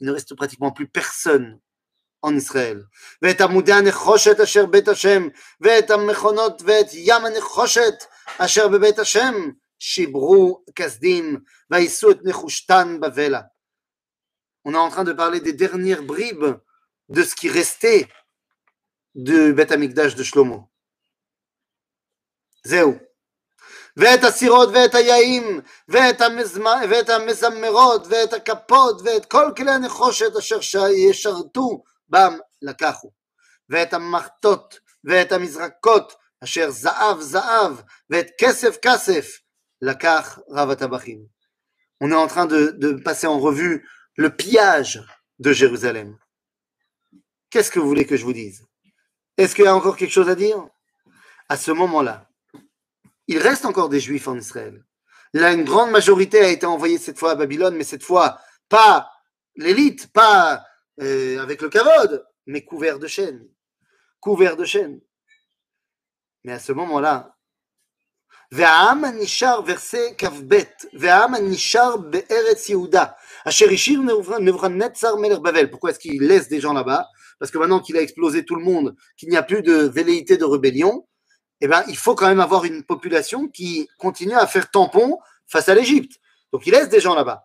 S1: Il ne reste pratiquement plus personne en Israël. ואת עמודי הנחושת אשר בית השם, ואת המכונות ואת ים הנחושת אשר בבית השם, שיברו כסדים, ויישאו את נחושתן בבלה. On est en train de parler des dernières bribes de ce qui restait du Beth Amikdash de Shlomo. זהו. ואת הסירות ואת היעים ואת, המזמ... ואת המזמרות ואת הכפות ואת כל כלי הנחושת אשר שישרתו בם לקחו. ואת המחטות ואת המזרקות אשר זהב זהב ואת כסף כסף לקח רב הטבחים. On est en train de, de passer en revue le pillage de Jérusalem. Qu'est-ce que vous voulez que je vous dise Est-ce qu'il y a encore quelque chose à dire À ce moment-là, il reste encore des juifs en Israël. Là, une grande majorité a été envoyée cette fois à Babylone, mais cette fois, pas l'élite, pas euh, avec le kavod, mais couvert de chaînes. Couvert de chaînes. Mais à ce moment-là, והעם הנשאר, verset כ"ב, והעם הנשאר בארץ יהודה, אשר השאיר נבוכדנצר מלך בבל. Pourquoi est-ce qu'il laisse des gens là-bas Parce que maintenant qu'il a explosé tout le monde, qu'il n'y a plus de velléité de rébellion, eh ben, il faut quand même avoir une population qui continue à faire tampon face à l'Égypte. Donc il laisse des gens là-bas.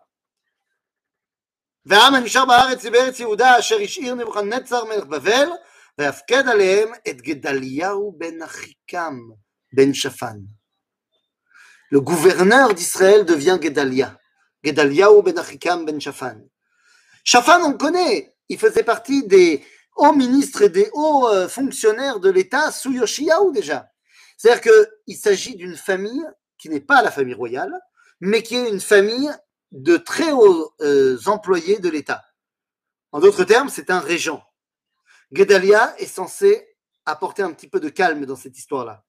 S1: והעם הנשאר בארץ בארץ יהודה אשר השאיר נבוכדנצר מלך בבל והפקד עליהם את גדליהו בן אחיקם בן שפן. Le gouverneur d'Israël devient Gedalia. Gedaliahu ben Achikam ben Shafan. Shafan, on connaît. Il faisait partie des hauts ministres et des hauts euh, fonctionnaires de l'État sous Yoshiyahu déjà. C'est-à-dire qu'il s'agit d'une famille qui n'est pas la famille royale, mais qui est une famille de très hauts euh, employés de l'État. En d'autres termes, c'est un régent. Gedalia est censé apporter un petit peu de calme dans cette histoire-là.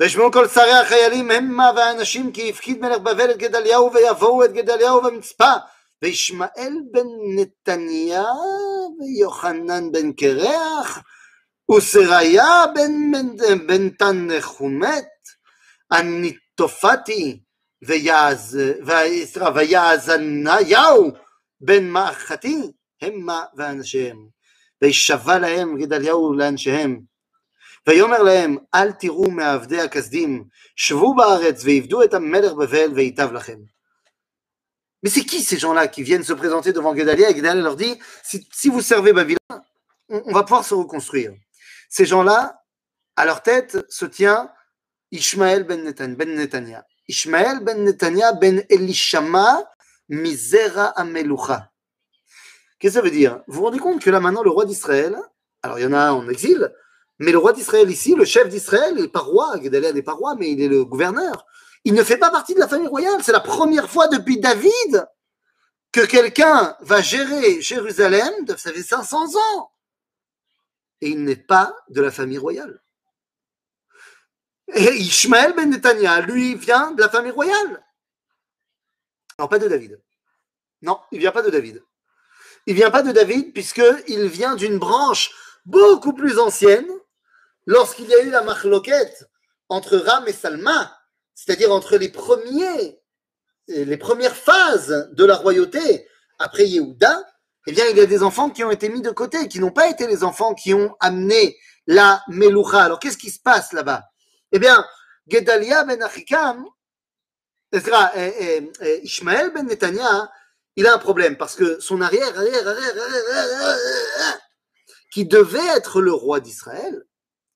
S1: וישמעו כל שרי החיילים המה והאנשים כי הפקיד מלך בבל את גדליהו ויבואו את גדליהו במצפה וישמעאל בן נתניה ויוחנן בן קרח וסריה בן, בן, בן תנחומת הניטופתי ויעז, ויעזניהו בן מאחתי המה ואנשיהם וישבע להם גדליהו לאנשיהם ויאמר להם, אל תראו מעבדי הכסדים, שבו בארץ ועבדו את המלך בבל וייטב לכם. Mais c'est qui ces gens-là qui viennent se présenter devant Gedalia et Gedalia leur dit, si, si vous servez Babylone, on, on va pouvoir se reconstruire. ces gens-là, à leur tête se tient Ishmael ben, ben Netanya. Ishmael ben Netanya ben Elishama Misera Amelucha. Qu'est-ce que ça veut dire? Vous vous rendez compte que là maintenant le roi d'Israël, alors il y en a un en exil, mais le roi d'Israël ici, le chef d'Israël, il n'est pas roi, Gedalia n'est pas roi, mais il est le gouverneur. Il ne fait pas partie de la famille royale. C'est la première fois depuis David que quelqu'un va gérer Jérusalem, ça fait 500 ans. Et il n'est pas de la famille royale. Et Ishmael ben Netanya, lui, vient de la famille royale. Non, pas de David. Non, il vient pas de David. Il vient pas de David puisqu'il vient d'une branche beaucoup plus ancienne lorsqu'il y a eu la marloquette entre Ram et Salma, c'est-à-dire entre les premiers, les premières phases de la royauté après Yehuda, eh bien, il y a des enfants qui ont été mis de côté, qui n'ont pas été les enfants qui ont amené la Meloucha. Alors, qu'est-ce qui se passe là-bas? Eh bien, Gedalia ben Achikam, Ishmael ben Netanya, il a un problème parce que son arrière, arrière, arrière, arrière, qui devait être le roi d'Israël,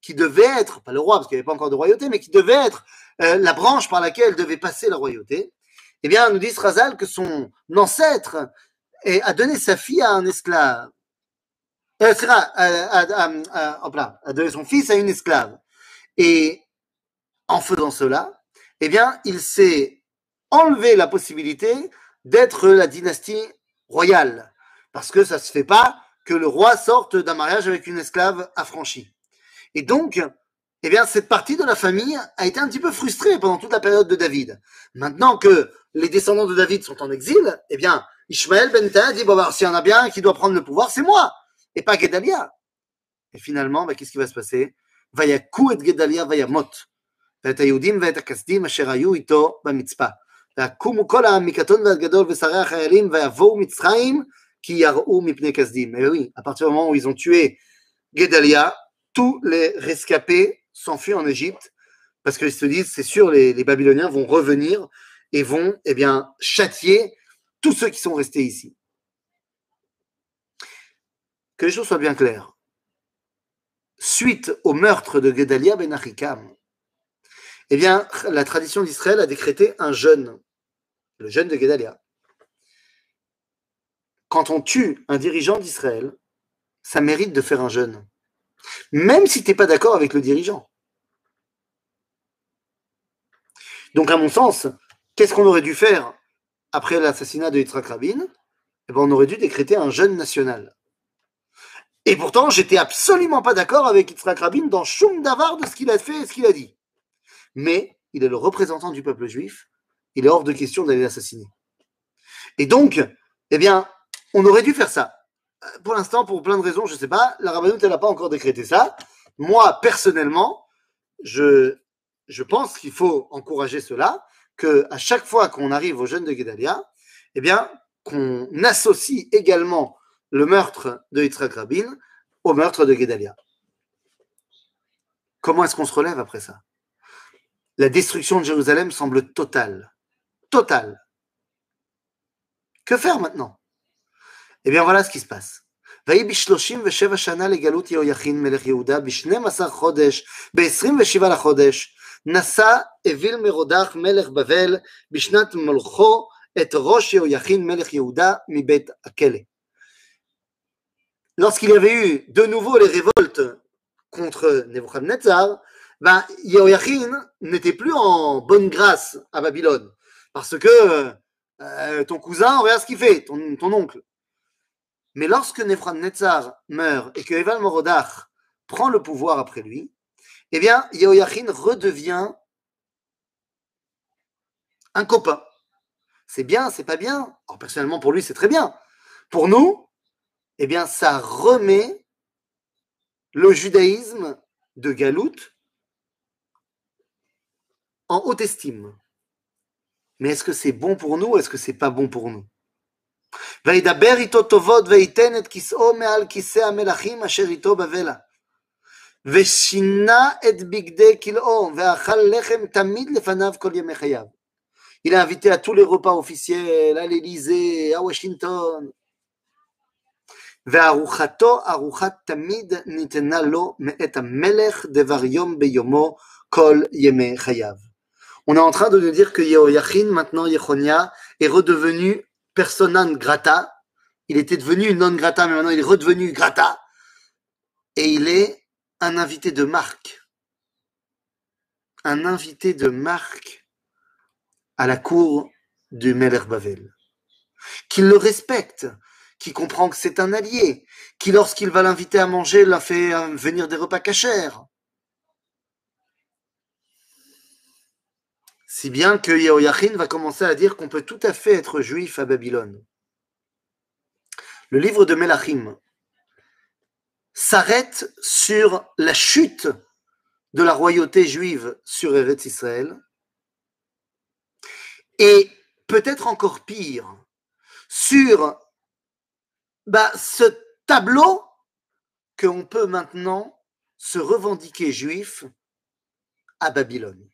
S1: qui devait être, pas le roi parce qu'il n'y avait pas encore de royauté, mais qui devait être euh, la branche par laquelle devait passer la royauté, eh bien, nous dit Razal que son ancêtre a donné sa fille à un esclave. Euh, a donné son fils à une esclave. Et en faisant cela, eh bien, il s'est enlevé la possibilité d'être la dynastie royale. Parce que ça ne se fait pas que le roi sorte d'un mariage avec une esclave affranchie. Et donc, eh bien, cette partie de la famille a été un petit peu frustrée pendant toute la période de David. Maintenant que les descendants de David sont en exil, eh bien, Ishmael ben dit, bon, bah, s'il y en a bien un qui doit prendre le pouvoir, c'est moi, et pas Gedalia. Et finalement, bah, qu'est-ce qui va se passer? ויקו et גדליה וימות, ואת היהודים ואת הכסדים אשר היו איתו במצפה. ויקומו כל העם מקטון ועד גדול ושרי החיילים ויבואו מצרים qui yarou mipne kasdim. Et oui, à partir du moment où ils ont tué Gedalia, tous les rescapés s'enfuient en Égypte parce qu'ils se disent, c'est sûr, les, les, Babyloniens vont revenir et vont, eh bien, châtier tous ceux qui sont restés ici. Que les choses soient bien claires. Suite au meurtre de Gedalia ben Achikam, eh bien, la tradition d'Israël a décrété un jeûne, le jeûne de Gedalia quand on tue un dirigeant d'Israël, ça mérite de faire un jeûne. Même si tu n'es pas d'accord avec le dirigeant. Donc, à mon sens, qu'est-ce qu'on aurait dû faire après l'assassinat de Yitzhak Rabin eh ben, On aurait dû décréter un jeûne national. Et pourtant, j'étais absolument pas d'accord avec Yitzhak Rabin dans Shum Davar de ce qu'il a fait et ce qu'il a dit. Mais il est le représentant du peuple juif. Il est hors de question d'aller l'assassiner. Et donc, eh bien, on aurait dû faire ça. Euh, pour l'instant, pour plein de raisons, je ne sais pas, la Rabbanout, elle n'a pas encore décrété ça. Moi, personnellement, je pense qu'il faut encourager cela, que à chaque fois qu'on arrive aux jeunes de Gedalia, eh bien, qu'on associe également le meurtre de Yitzhak Rabin au meurtre de Gedalia. Comment est-ce qu'on se relève après ça La destruction de Jérusalem semble totale. Totale. Que faire maintenant eh bien, voilà ce qui se passe. ויהי בשלושים ושבע שנה לגלות יהויכין מלך יהודה, בשנים עשר חודש, בעשרים ושבע לחודש, Nassa Evil Merodach Melech Bavel Bishnat Molcho et Rosh Yoyachin Melech Yehuda Mibet Akele. Lorsqu'il y avait eu de nouveau les révoltes contre Nebuchadnezzar, ben, Yehoyachin n'était plus en bonne grâce à Babylone. Parce que euh, ton cousin, regarde ce qu'il fait, ton, oncle. Mais lorsque Nebuchadnezzar meurt et que Eval Morodach prend le pouvoir après lui, eh bien, Yehoiachin redevient un copain. C'est bien, c'est pas bien. Alors, personnellement, pour lui, c'est très bien. Pour nous, eh bien, ça remet le judaïsme de Galout en haute estime. Mais est-ce que c'est bon pour nous ou est-ce que c'est pas bon pour nous וידבר איתו טובות וייתן את כיסאו מעל כיסא המלכים אשר איתו בבלה. Il a invité à tous les repas officiels, à l'Élysée, à Washington. וארוחתו ארוחת תמיד ניתנה לו מאת המלך דבר יום ביומו כל ימי חייו. On est en train de nous dire que Yehoyachin, maintenant Yechonia, est redevenu persona non grata. Il était devenu non grata, mais maintenant il est redevenu grata. Et il est un invité de marque. Un invité de marque à la cour du Meler Bavel. Qu'il le respecte, qui comprend que c'est un allié, qui lorsqu'il va l'inviter à manger, l'a fait euh, venir des repas cachers. Si bien que Yehoyachin va commencer à dire qu'on peut tout à fait être juif à Babylone. Le livre de Melachim s'arrête sur la chute de la royauté juive sur Eretz Israël et peut-être encore pire, sur bah, ce tableau qu'on peut maintenant se revendiquer juif à Babylone.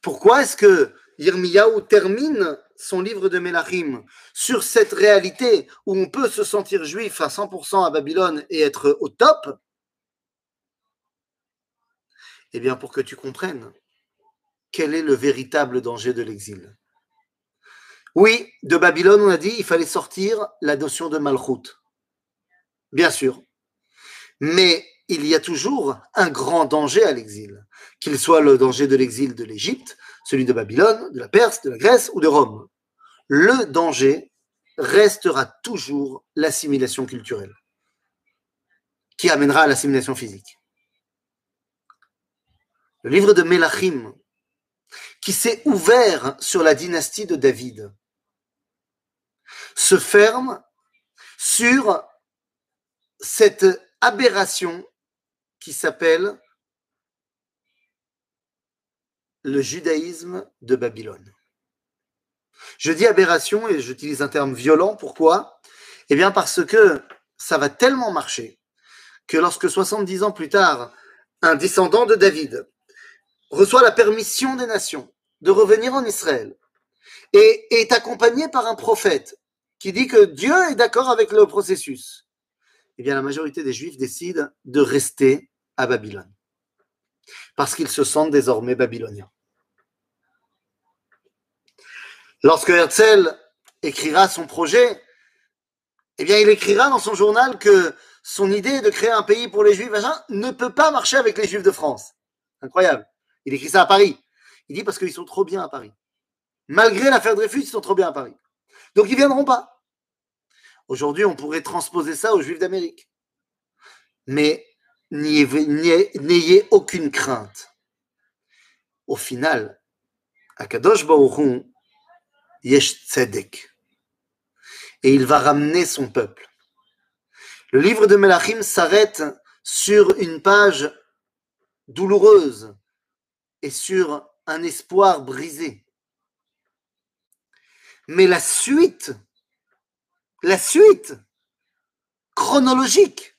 S1: Pourquoi est-ce que Yirmiyahu termine son livre de Melachim sur cette réalité où on peut se sentir juif à 100% à Babylone et être au top Eh bien, pour que tu comprennes quel est le véritable danger de l'exil. Oui, de Babylone, on a dit, il fallait sortir la notion de Malchut. Bien sûr. Mais il y a toujours un grand danger à l'exil, qu'il soit le danger de l'exil de l'Égypte, celui de Babylone, de la Perse, de la Grèce ou de Rome. Le danger restera toujours l'assimilation culturelle, qui amènera à l'assimilation physique. Le livre de Melachim, qui s'est ouvert sur la dynastie de David, se ferme sur cette aberration qui s'appelle le judaïsme de Babylone. Je dis aberration et j'utilise un terme violent. Pourquoi? Eh bien parce que ça va tellement marcher que lorsque 70 ans plus tard, un descendant de David reçoit la permission des nations de revenir en Israël et est accompagné par un prophète qui dit que Dieu est d'accord avec le processus, eh bien la majorité des Juifs décident de rester à Babylone, parce qu'ils se sentent désormais babyloniens. Lorsque Herzl écrira son projet, eh bien il écrira dans son journal que son idée de créer un pays pour les Juifs ne peut pas marcher avec les Juifs de France. Incroyable. Il écrit ça à Paris. Il dit parce qu'ils sont trop bien à Paris. Malgré l'affaire Dreyfus, ils sont trop bien à Paris. Donc ils viendront pas. Aujourd'hui, on pourrait transposer ça aux Juifs d'Amérique. Mais n'ayez aucune crainte. Au final, Akadosh Baruch Yesh Tzedek. Et il va ramener son peuple. Le livre de Melachim s'arrête sur une page douloureuse et sur un espoir brisé. Mais la suite la suite chronologique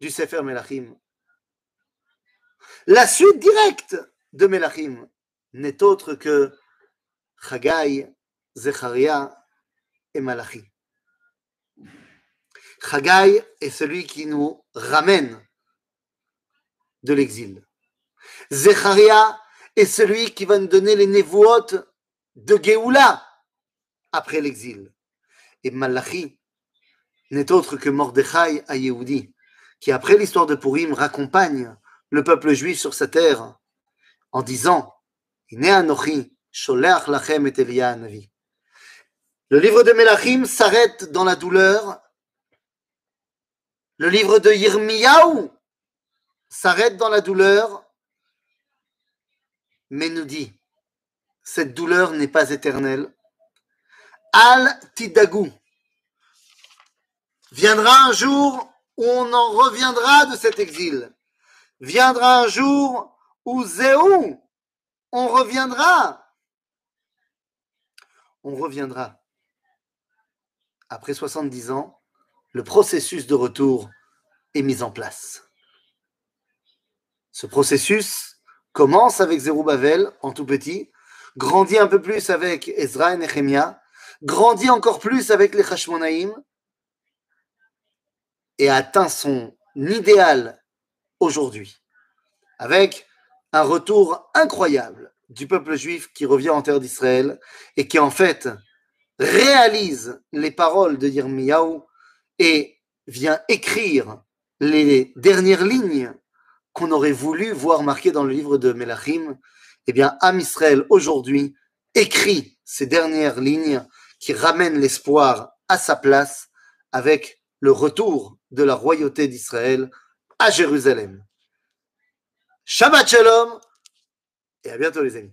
S1: du Sefer Melachim. La suite directe de Melachim n'est autre que Chagai, Zecharia et Malachi. Chagai est celui qui nous ramène de l'exil. Zecharia est celui qui va nous donner les névotes de Géoula après l'exil. Et Malachi n'est autre que Mordechai à Yehudi, qui après l'histoire de Purim raccompagne le peuple juif sur sa terre en disant Anochi, Le livre de Melachim s'arrête dans la douleur. Le livre de Yirmiyahu s'arrête dans la douleur, mais nous dit cette douleur n'est pas éternelle. Al Tidagou. Viendra un jour où on en reviendra de cet exil. Viendra un jour où Zéou, on reviendra. On reviendra. Après 70 ans, le processus de retour est mis en place. Ce processus commence avec Zerubbabel en tout petit, grandit un peu plus avec Ezra et Nehemiah, grandit encore plus avec les Hashmonaïm et atteint son idéal aujourd'hui, avec un retour incroyable du peuple juif qui revient en terre d'Israël et qui en fait réalise les paroles de Yirmiyahu et vient écrire les dernières lignes qu'on aurait voulu voir marquées dans le livre de Melachim, eh bien, Am Israël aujourd'hui écrit ces dernières lignes qui ramènent l'espoir à sa place avec le retour de la royauté d'Israël à Jérusalem. Shabbat Shalom et à bientôt les amis.